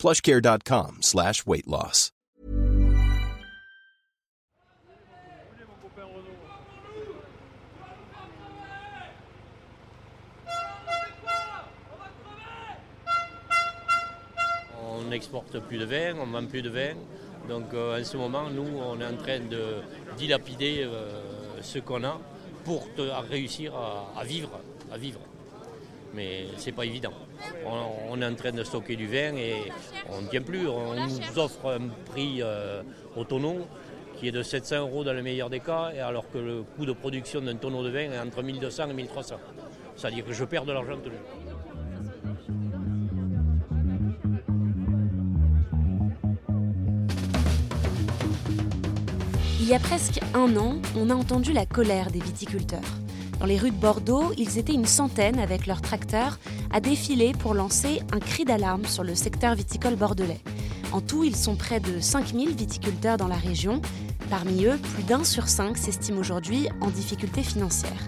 plushcare.com slash weight loss. On n'exporte plus de vin, on vend plus de vin. Donc euh, en ce moment, nous, on est en train de dilapider euh, ce qu'on a pour réussir à, à vivre, à vivre. Mais c'est pas évident. On, est en train de stocker du vin et on ne tient plus. On nous offre un prix euh, au tonneau qui est de 700 euros dans le meilleur des cas, alors que le coût de production d'un tonneau de vin est entre 1200 et 1300. C'est-à-dire que je perds de l'argent tous les jours. Il y a presque un an, on a entendu la colère des viticulteurs. Dans les rues de Bordeaux, ils étaient une centaine avec leurs tracteurs à défiler pour lancer un cri d'alarme sur le secteur viticole bordelais. En tout, ils sont près de 5000 viticulteurs dans la région. Parmi eux, plus d'un sur cinq s'estime aujourd'hui en difficulté financière.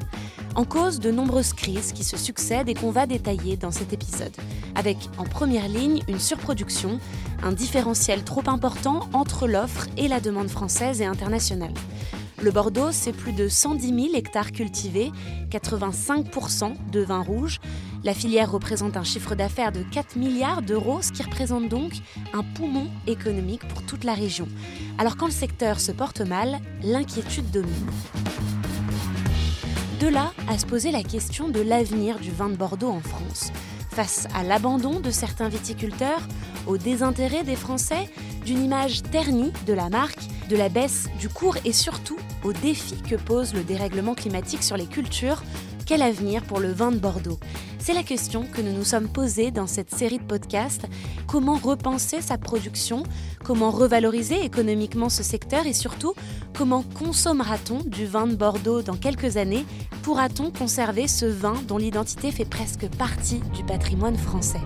En cause de nombreuses crises qui se succèdent et qu'on va détailler dans cet épisode. Avec en première ligne une surproduction, un différentiel trop important entre l'offre et la demande française et internationale. Le Bordeaux, c'est plus de 110 000 hectares cultivés, 85% de vin rouge. La filière représente un chiffre d'affaires de 4 milliards d'euros, ce qui représente donc un poumon économique pour toute la région. Alors quand le secteur se porte mal, l'inquiétude domine. De là à se poser la question de l'avenir du vin de Bordeaux en France. Face à l'abandon de certains viticulteurs, au désintérêt des Français, d'une image ternie de la marque, de la baisse du cours et surtout au défi que pose le dérèglement climatique sur les cultures, quel avenir pour le vin de Bordeaux? C'est la question que nous nous sommes posée dans cette série de podcasts. Comment repenser sa production? Comment revaloriser économiquement ce secteur? Et surtout, comment consommera-t-on du vin de Bordeaux dans quelques années? Pourra-t-on conserver ce vin dont l'identité fait presque partie du patrimoine français?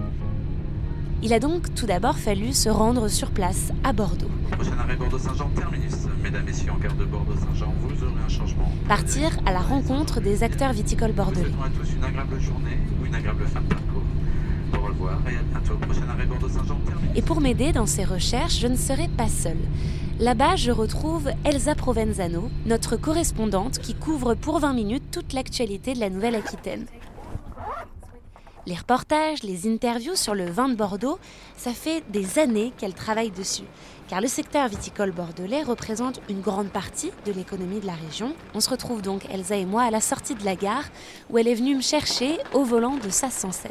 Il a donc tout d'abord fallu se rendre sur place à Bordeaux. Prochain arrêt Bordeaux-Saint-Jean terminus. Mesdames, Messieurs, en gare de Bordeaux-Saint-Jean, vous aurez un changement. Partir à la rencontre des acteurs viticoles Nous bordelais. à tous une agréable journée ou une agréable fin de parcours. Au revoir et à bientôt. Prochain arrêt Bordeaux-Saint-Jean. Et pour m'aider dans ces recherches, je ne serai pas seule. Là-bas, je retrouve Elsa Provenzano, notre correspondante qui couvre pour 20 minutes toute l'actualité de la Nouvelle-Aquitaine. Les reportages, les interviews sur le vin de Bordeaux, ça fait des années qu'elle travaille dessus. Car le secteur viticole bordelais représente une grande partie de l'économie de la région. On se retrouve donc, Elsa et moi, à la sortie de la gare, où elle est venue me chercher au volant de sa 107.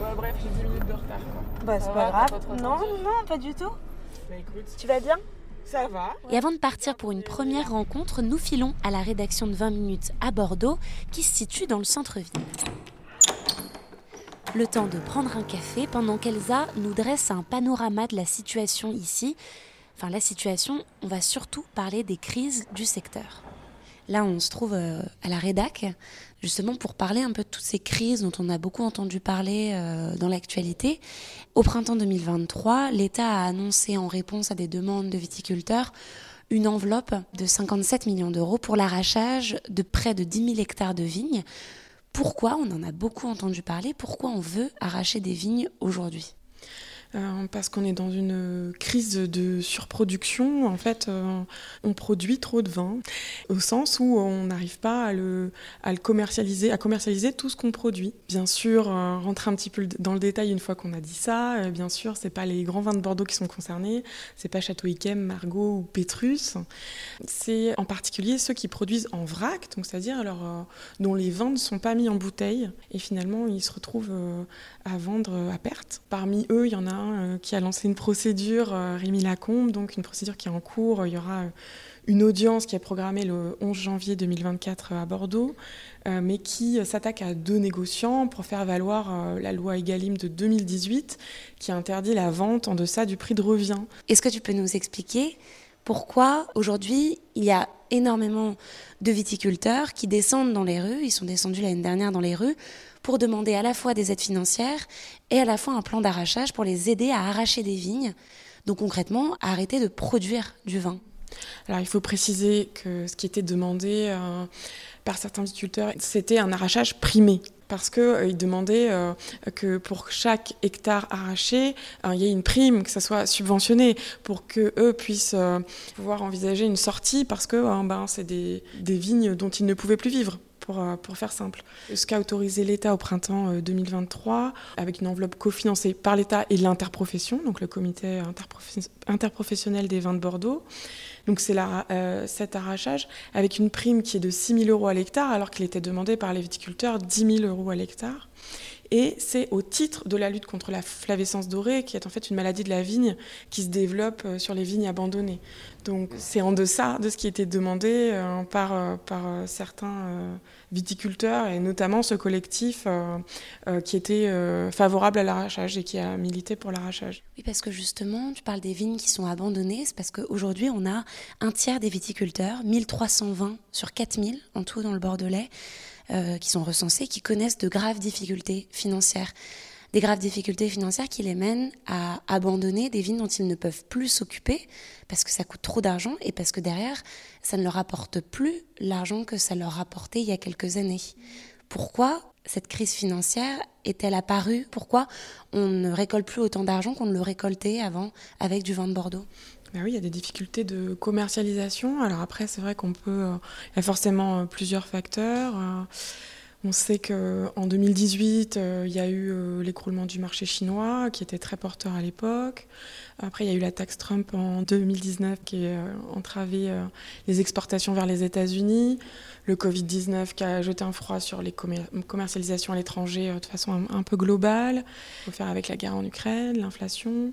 Ouais, bref, j'ai 10 minutes de retard. Quoi. Bah, c'est pas grave. pas non, non, pas du tout. Bah écoute, Tu vas bien? Ça va. Et avant de partir pour une première rencontre, nous filons à la rédaction de 20 minutes à Bordeaux, qui se situe dans le centre-ville. Le temps de prendre un café pendant qu'Elsa nous dresse un panorama de la situation ici. Enfin, la situation, on va surtout parler des crises du secteur. Là, on se trouve euh, à la rédac, justement pour parler un peu de toutes ces crises dont on a beaucoup entendu parler euh, dans l'actualité. Au printemps 2023, l'État a annoncé en réponse à des demandes de viticulteurs une enveloppe de 57 millions d'euros pour l'arrachage de près de 10 000 hectares de vignes. Pourquoi on en a beaucoup entendu parler? Pourquoi on veut arracher des vignes aujourd'hui? Euh, parce qu'on est dans une crise de surproduction. En fait, euh, on produit trop de vin, au sens où on n'arrive pas à le, commercialiser, à commercialiser tout ce qu'on produit. Bien sûr, euh, rentrer un petit peu dans le détail une fois qu'on a dit ça. euh, bien sûr, c'est pas les grands vins de Bordeaux qui sont concernés, c'est pas Château Yquem, Margaux ou Pétrus. C'est en particulier ceux qui produisent en vrac, donc c'est-à-dire euh, dont les vins ne sont pas mis en bouteille et finalement ils se retrouvent euh, à vendre à perte. Parmi eux, il y en a hein, qui a lancé une procédure, Rémi Lacombe, donc une procédure qui est en cours. Il y aura une audience qui est programmée le 11 janvier 2024 à Bordeaux, mais qui s'attaque à deux négociants pour faire valoir la loi Egalim de 2018 qui interdit la vente en deçà du prix de revient. Est-ce que tu peux nous expliquer pourquoi aujourd'hui il y a énormément de viticulteurs qui descendent dans les rues, ils sont descendus l'année dernière dans les rues, pour demander à la fois des aides financières et à la fois un plan d'arrachage pour les aider à arracher des vignes, donc concrètement à arrêter de produire du vin. Alors il faut préciser que ce qui était demandé euh, par certains viticulteurs, c'était un arrachage primé parce qu'ils euh, demandaient euh, que pour chaque hectare arraché, il y ait une prime, que ça soit subventionné, pour qu'eux puissent pouvoir envisager une sortie, parce que ben, c'est des vignes dont ils ne pouvaient plus vivre. Euh, pour, faire simple. Ce qu'a autorisé l'État au printemps 2023, euh, avec une enveloppe cofinancée par l'État et l'interprofession, donc le comité interprofessionnel des vins de Bordeaux. Donc c'est euh, cet arrachage avec une prime qui est de 6 000 euros à l'hectare, alors qu'il était demandé par les viticulteurs 10 000 euros à l'hectare. Et c'est au titre de la lutte contre la flavescence dorée, qui est en fait une maladie de la vigne qui se développe euh, sur les vignes abandonnées. Donc c'est en deçà de ce qui était demandé euh, par, euh, par certains viticulteurs, et notamment ce collectif qui était favorable à l'arrachage et qui a milité pour l'arrachage. Oui, parce que justement, tu parles des vignes qui sont abandonnées, c'est parce qu'aujourd'hui, on a un tiers des viticulteurs, 1320 sur 4000 en tout dans le Bordelais, euh, qui sont recensés, qui connaissent de graves difficultés financières. Des graves difficultés financières qui les mènent à abandonner des vignes dont ils ne peuvent plus s'occuper parce que ça coûte trop d'argent et parce que derrière, ça ne leur apporte plus l'argent que ça leur apportait il y a quelques années. Pourquoi cette crise financière est-elle apparue? Pourquoi on ne récolte plus autant d'argent qu'on ne le récoltait avant avec du vin de Bordeaux? Ben oui, il y a des difficultés de commercialisation. Alors après, c'est vrai qu'on peut. Euh, il y a forcément euh, plusieurs facteurs. Euh, on sait qu'en 2018, il y a eu l'écroulement du marché chinois, qui était très porteur à l'époque. Après, il y a eu la taxe Trump en 2019, qui a entravé les exportations vers les États-Unis. Le Covid-19, qui a jeté un froid sur les commercialisations à l'étranger de façon un, peu globale. Il faut faire avec la guerre en Ukraine, l'inflation.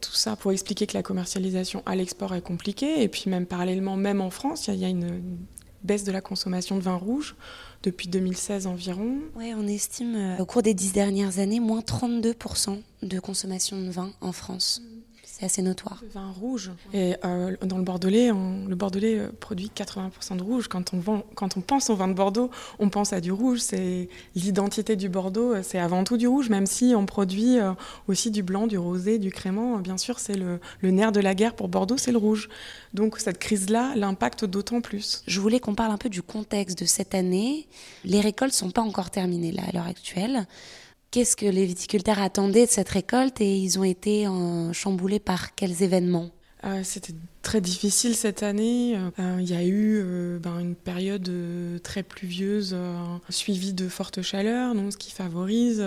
Tout ça pour expliquer que la commercialisation à l'export est compliquée. Et puis même parallèlement, même en France, il y, a une baisse de la consommation de vin rouge depuis 2016 environ. Oui, on estime euh, au cours des dix dernières années, moins 32% de consommation de vin en France. C'est assez notoire. Le vin rouge. Et euh, dans le Bordelais, le Bordelais euh, produit 80% de rouge. Quand on, vend, quand on pense au vin de Bordeaux, on pense à du rouge. C'est l'identité du Bordeaux, euh, c'est avant tout du rouge, même si on produit aussi du blanc, du rosé, du crément. Bien sûr, c'est le, le nerf de la guerre pour Bordeaux, c'est le rouge. Donc cette crise-là l'impacte d'autant plus. Je voulais qu'on parle un peu du contexte de cette année. Les récoltes sont pas encore terminées là à l'heure actuelle. Qu'est-ce que les viticulteurs attendaient de cette récolte et ils ont été chamboulés par quels événements? Euh, très difficile cette année. Euh, il y a eu euh, ben, une période très pluvieuse suivie de fortes chaleurs, donc, ce qui favorise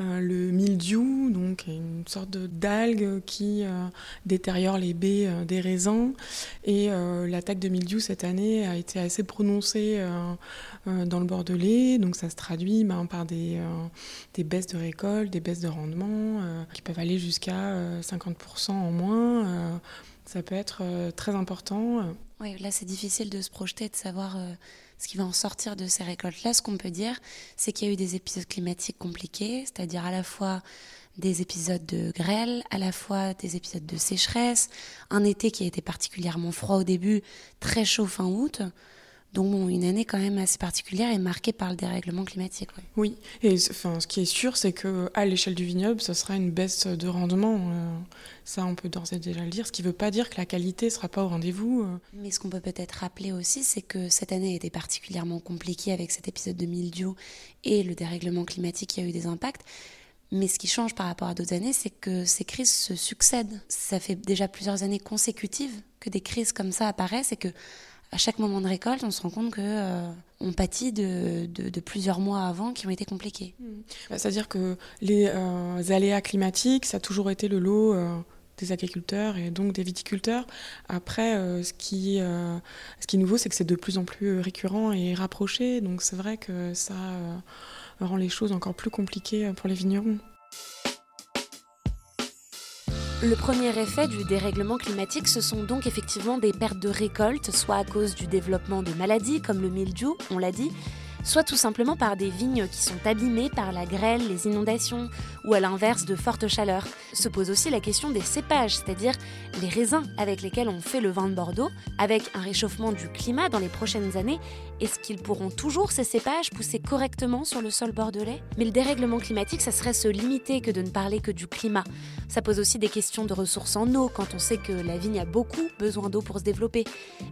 euh, le mildiou, donc une sorte d'algue qui euh, détériore les baies euh, des raisins. Et l'attaque de mildiou cette année a été assez prononcée dans le Bordelais, donc ça se traduit ben, par des, baisses de récolte, des baisses de rendement qui peuvent aller jusqu'à 50% en moins. Ça peut être très important. Oui, là c'est difficile de se projeter, de savoir ce qui va en sortir de ces récoltes-là, ce qu'on peut dire, c'est qu'il y a eu des épisodes climatiques compliqués, c'est-à-dire à la fois des épisodes de grêle, à la fois des épisodes de sécheresse, un été qui a été particulièrement froid au début, très chaud fin août. Donc une année quand même assez particulière et marquée par le dérèglement climatique. Oui, et enfin, ce qui est sûr, c'est qu'à l'échelle du vignoble, ce sera une baisse de rendement. Euh, ça, on peut d'ores et déjà le dire, ce qui ne veut pas dire que la qualité ne sera pas au rendez-vous. Euh. Mais ce qu'on peut peut-être rappeler aussi, c'est que cette année a été particulièrement compliquée avec cet épisode de mildiou et le dérèglement climatique qui a eu des impacts. Mais ce qui change par rapport à d'autres années, c'est que ces crises se succèdent. Ça fait déjà plusieurs années consécutives que des crises comme ça apparaissent et que à chaque moment de récolte, on se rend compte que euh, on pâtit de, plusieurs mois avant qui ont été compliqués. Mmh. Bah, c'est-à-dire que les euh, aléas climatiques, ça a toujours été le lot euh, des agriculteurs et donc des viticulteurs. Après, ce, qui, ce qui est nouveau, c'est que c'est de plus en plus récurrent et rapproché. Donc c'est vrai que ça rend les choses encore plus compliquées pour les vignerons. Le premier effet du dérèglement climatique, ce sont donc effectivement des pertes de récoltes, soit à cause du développement de maladies comme le mildiou, on l'a dit, soit tout simplement par des vignes qui sont abîmées par la grêle, les inondations ou à l'inverse de fortes chaleurs. Se pose aussi la question des cépages, c'est-à-dire les raisins avec lesquels on fait le vin de Bordeaux. Avec un réchauffement du climat dans les prochaines années, est-ce qu'ils pourront toujours ces cépages pousser correctement sur le sol bordelais? Mais le dérèglement climatique, ça serait se limiter que de ne parler que du climat. Ça pose aussi des questions de ressources en eau quand on sait que la vigne a beaucoup besoin d'eau pour se développer,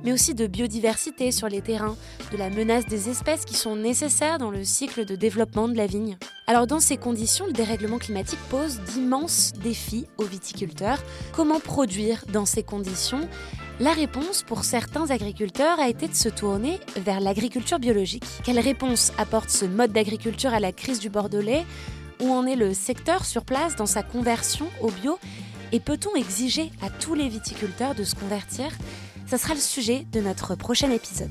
mais aussi de biodiversité sur les terrains, de la menace des espèces qui sont nécessaires dans le cycle de développement de la vigne. Alors dans ces conditions, le dérèglement climatique pose d'immenses défis aux viticulteurs. Comment produire dans ces conditions? La réponse pour certains agriculteurs a été de se tourner vers l'agriculture biologique. Quelle réponse apporte ce mode d'agriculture à la crise du Bordelais? Où en est le secteur sur place dans sa conversion au bio? Et peut-on exiger à tous les viticulteurs de se convertir? Ce sera le sujet de notre prochain épisode.